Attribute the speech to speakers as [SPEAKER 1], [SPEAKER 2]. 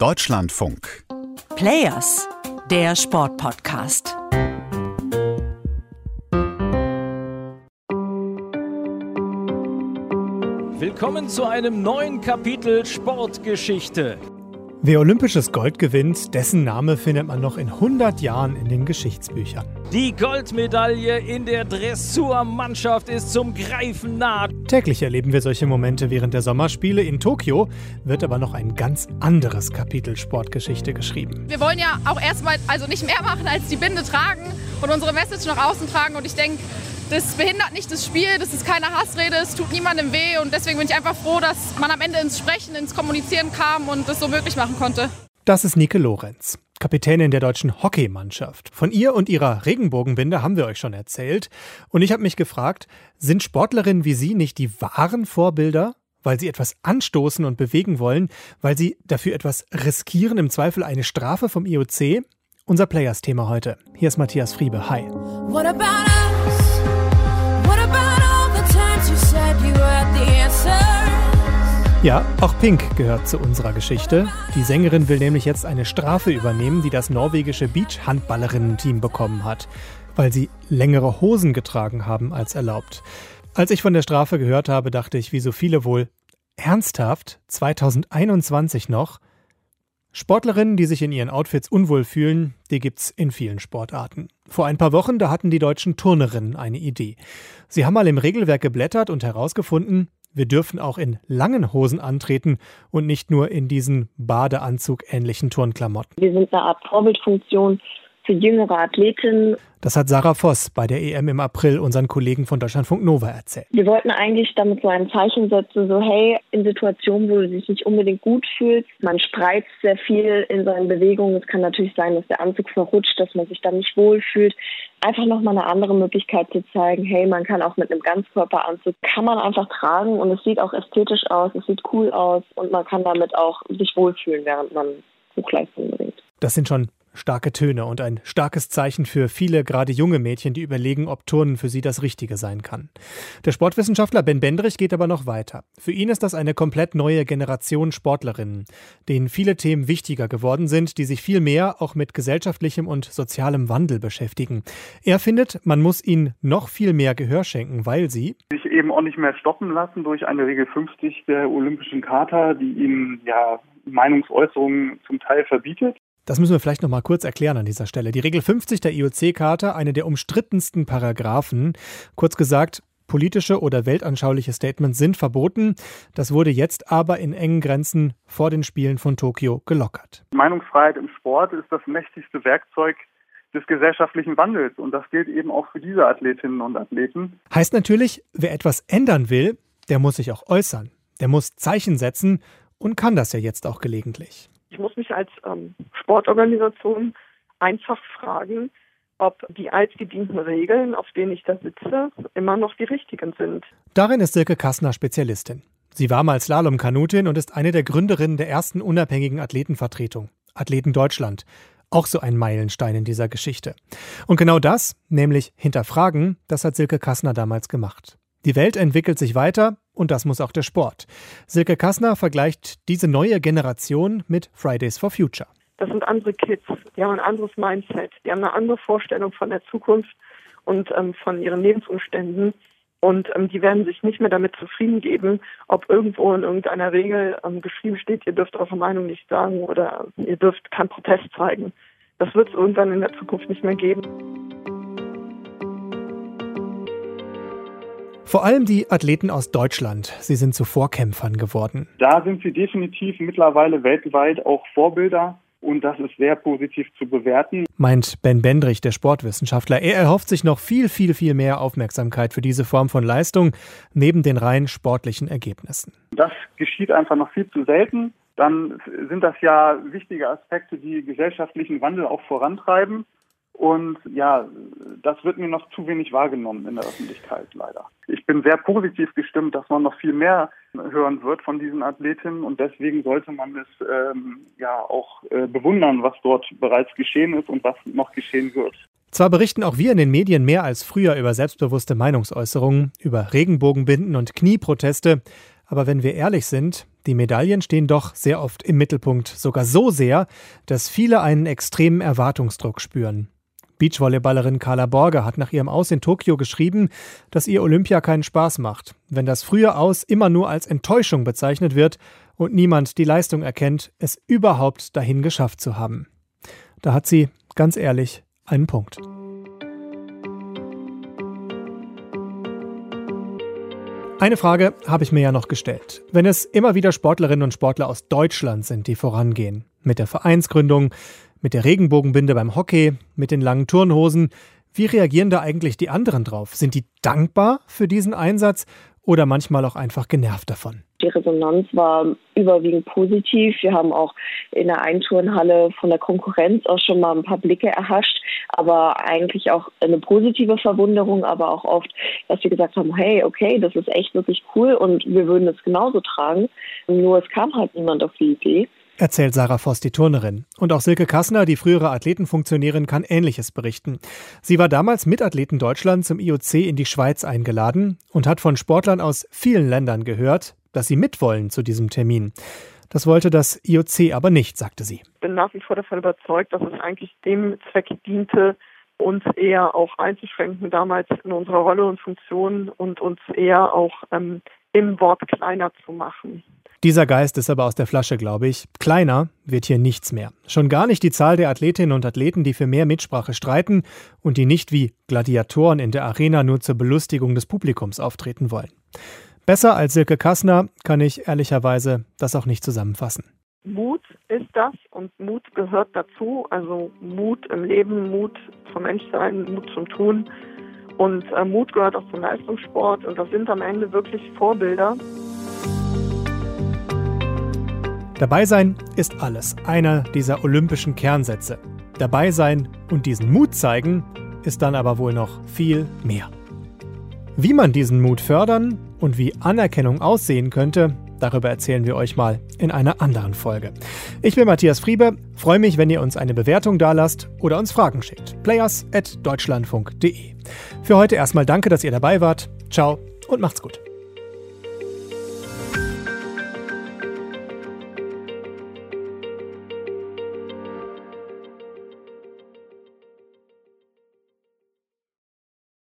[SPEAKER 1] Deutschlandfunk.
[SPEAKER 2] Players, der Sportpodcast.
[SPEAKER 3] Willkommen zu einem neuen Kapitel Sportgeschichte.
[SPEAKER 4] Wer olympisches Gold gewinnt, dessen Name findet man noch in 100 Jahren in den Geschichtsbüchern.
[SPEAKER 3] Die Goldmedaille in der Dressurmannschaft ist zum Greifen nah.
[SPEAKER 4] Täglich erleben wir solche Momente während der Sommerspiele. In Tokio wird aber noch ein ganz anderes Kapitel Sportgeschichte geschrieben.
[SPEAKER 5] Wir wollen ja auch erstmal also nicht mehr machen als die Binde tragen und unsere Message nach außen tragen. Und ich denke, das behindert nicht das Spiel, das ist keine Hassrede, es tut niemandem weh und deswegen bin ich einfach froh, dass man am Ende ins Sprechen, ins Kommunizieren kam und das so möglich machen konnte.
[SPEAKER 4] Das ist Nike Lorenz, Kapitänin der deutschen Hockeymannschaft. Von ihr und ihrer Regenbogenbinde haben wir euch schon erzählt. Und ich habe mich gefragt, sind Sportlerinnen wie Sie nicht die wahren Vorbilder? Weil sie etwas anstoßen und bewegen wollen, weil sie dafür etwas riskieren, im Zweifel eine Strafe vom IOC? Unser Players-Thema heute. Hier ist Matthias Friebe. Hi. Ja, auch Pink gehört zu unserer Geschichte. Die Sängerin will nämlich jetzt eine Strafe übernehmen, die das norwegische Beach-Handballerinnen-Team bekommen hat, weil sie längere Hosen getragen haben als erlaubt. Als ich von der Strafe gehört habe, dachte ich, wie so viele wohl, ernsthaft, 2021 noch? Sportlerinnen, die sich in ihren Outfits unwohl fühlen, die gibt's in vielen Sportarten. Vor ein paar Wochen, da hatten die deutschen Turnerinnen eine Idee. Sie haben mal im Regelwerk geblättert und herausgefunden, wir dürfen auch in langen Hosen antreten und nicht nur in diesen Badeanzug-ähnlichen Turnklamotten.
[SPEAKER 6] Wir sind eine Art Vorbildfunktion für jüngere Athletinnen.
[SPEAKER 4] Das hat Sarah Voss bei der EM im April unseren Kollegen von Deutschlandfunk Nova erzählt.
[SPEAKER 6] Wir wollten eigentlich damit so ein Zeichen setzen, so hey, in Situationen, wo du dich nicht unbedingt gut fühlst, man spreizt sehr viel in seinen Bewegungen. Es kann natürlich sein, dass der Anzug verrutscht, dass man sich dann nicht wohlfühlt. Einfach nochmal eine andere Möglichkeit zu zeigen, hey, man kann auch mit einem Ganzkörperanzug, kann man einfach tragen und es sieht auch ästhetisch aus, es sieht cool aus und man kann damit auch sich wohlfühlen, während man Hochleistung bringt.
[SPEAKER 4] Das sind schon Starke Töne und ein starkes Zeichen für viele, gerade junge Mädchen, die überlegen, ob Turnen für sie das Richtige sein kann. Der Sportwissenschaftler Ben Bendrich geht aber noch weiter. Für ihn ist das eine komplett neue Generation Sportlerinnen, denen viele Themen wichtiger geworden sind, die sich viel mehr auch mit gesellschaftlichem und sozialem Wandel beschäftigen. Er findet, man muss ihnen noch viel mehr Gehör schenken, weil sie
[SPEAKER 7] sich eben auch nicht mehr stoppen lassen durch eine Regel 50 der Olympischen Charta, die ihnen ja Meinungsäußerungen zum Teil verbietet.
[SPEAKER 4] Das müssen wir vielleicht noch mal kurz erklären an dieser Stelle. Die Regel 50 der IOC-Charta, eine der umstrittensten Paragraphen. Kurz gesagt, politische oder weltanschauliche Statements sind verboten. Das wurde jetzt aber in engen Grenzen vor den Spielen von Tokio gelockert.
[SPEAKER 7] Meinungsfreiheit im Sport ist das mächtigste Werkzeug des gesellschaftlichen Wandels und das gilt eben auch für diese Athletinnen und Athleten.
[SPEAKER 4] Heißt natürlich, wer etwas ändern will, der muss sich auch äußern. Der muss Zeichen setzen und kann das ja jetzt auch gelegentlich.
[SPEAKER 8] Ich muss mich als ähm, Sportorganisation einfach fragen, ob die altgedienten Regeln, auf denen ich da sitze, immer noch die richtigen sind.
[SPEAKER 4] Darin ist Silke Kassner Spezialistin. Sie war mal Slalomkanutin und ist eine der Gründerinnen der ersten unabhängigen Athletenvertretung, Athleten Deutschland. Auch so ein Meilenstein in dieser Geschichte. Und genau das, nämlich hinterfragen, das hat Silke Kassner damals gemacht. Die Welt entwickelt sich weiter und das muss auch der Sport. Silke Kassner vergleicht diese neue Generation mit Fridays for Future.
[SPEAKER 8] Das sind andere Kids, die haben ein anderes Mindset, die haben eine andere Vorstellung von der Zukunft und ähm, von ihren Lebensumständen. Und ähm, die werden sich nicht mehr damit zufrieden geben, ob irgendwo in irgendeiner Regel ähm, geschrieben steht, ihr dürft eure Meinung nicht sagen oder ihr dürft keinen Protest zeigen. Das wird es irgendwann in der Zukunft nicht mehr geben.
[SPEAKER 4] Vor allem die Athleten aus Deutschland, sie sind zu Vorkämpfern geworden.
[SPEAKER 7] Da sind sie definitiv mittlerweile weltweit auch Vorbilder. Und das ist sehr positiv zu bewerten.
[SPEAKER 4] Meint Ben Bendrich, der Sportwissenschaftler. Er erhofft sich noch viel, viel, viel mehr Aufmerksamkeit für diese Form von Leistung, neben den rein sportlichen Ergebnissen.
[SPEAKER 7] Das geschieht einfach noch viel zu selten. Dann sind das ja wichtige Aspekte, die gesellschaftlichen Wandel auch vorantreiben. Und ja, das wird mir noch zu wenig wahrgenommen in der Öffentlichkeit leider. Ich bin sehr positiv gestimmt, dass man noch viel mehr hören wird von diesen Athletinnen und deswegen sollte man es ähm, ja auch äh, bewundern, was dort bereits geschehen ist und was noch geschehen wird.
[SPEAKER 4] Zwar berichten auch wir in den Medien mehr als früher über selbstbewusste Meinungsäußerungen, über Regenbogenbinden und Knieproteste, Aber wenn wir ehrlich sind, die Medaillen stehen doch sehr oft im Mittelpunkt, sogar so sehr, dass viele einen extremen Erwartungsdruck spüren. Beachvolleyballerin Carla Borger hat nach ihrem Aus in Tokio geschrieben, dass ihr Olympia keinen Spaß macht, wenn das frühe Aus immer nur als Enttäuschung bezeichnet wird und niemand die Leistung erkennt, es überhaupt dahin geschafft zu haben. Da hat sie, ganz ehrlich, einen Punkt. Eine Frage habe ich mir ja noch gestellt. Wenn es immer wieder Sportlerinnen und Sportler aus Deutschland sind, die vorangehen, mit der Vereinsgründung, mit der Regenbogenbinde beim Hockey, mit den langen Turnhosen, wie reagieren da eigentlich die anderen drauf? Sind die dankbar für diesen Einsatz oder manchmal auch einfach genervt davon?
[SPEAKER 6] Die Resonanz war überwiegend positiv. Wir haben auch in der Einturnhalle von der Konkurrenz auch schon mal ein paar Blicke erhascht, aber eigentlich auch eine positive Verwunderung, aber auch oft, dass wir gesagt haben, hey, okay, das ist echt wirklich cool und wir würden es genauso tragen. Nur es kam halt niemand auf die Idee.
[SPEAKER 4] Erzählt Sarah Voss, die Turnerin. Und auch Silke Kassner, die frühere Athletenfunktionärin, kann Ähnliches berichten. Sie war damals Mitathleten Deutschland zum IOC in die Schweiz eingeladen und hat von Sportlern aus vielen Ländern gehört, dass sie mitwollen zu diesem Termin. Das wollte das IOC aber nicht, sagte sie.
[SPEAKER 8] Ich bin nach wie vor davon überzeugt, dass es eigentlich dem Zweck diente, uns eher auch einzuschränken damals in unserer Rolle und Funktion und uns eher auch ähm, im Wort kleiner zu machen.
[SPEAKER 4] Dieser Geist ist aber aus der Flasche, glaube ich. Kleiner wird hier nichts mehr. Schon gar nicht die Zahl der Athletinnen und Athleten, die für mehr Mitsprache streiten und die nicht wie Gladiatoren in der Arena nur zur Belustigung des Publikums auftreten wollen. Besser als Silke Kassner kann ich ehrlicherweise das auch nicht zusammenfassen.
[SPEAKER 8] Mut ist das und Mut gehört dazu. Also Mut im Leben, Mut zum Menschsein, Mut zum Tun. Und äh, Mut gehört auch zum Leistungssport. Und das sind am Ende wirklich Vorbilder.
[SPEAKER 4] Dabei sein ist alles. Einer dieser olympischen Kernsätze. Dabei sein und diesen Mut zeigen ist dann aber wohl noch viel mehr. Wie man diesen Mut fördern und wie Anerkennung aussehen könnte, darüber erzählen wir euch mal in einer anderen Folge. Ich bin Matthias Friebe, freue mich, wenn ihr uns eine Bewertung dalasst oder uns Fragen schickt. players.deutschlandfunk.de. Für heute erstmal danke, dass ihr dabei wart. Ciao und macht's gut.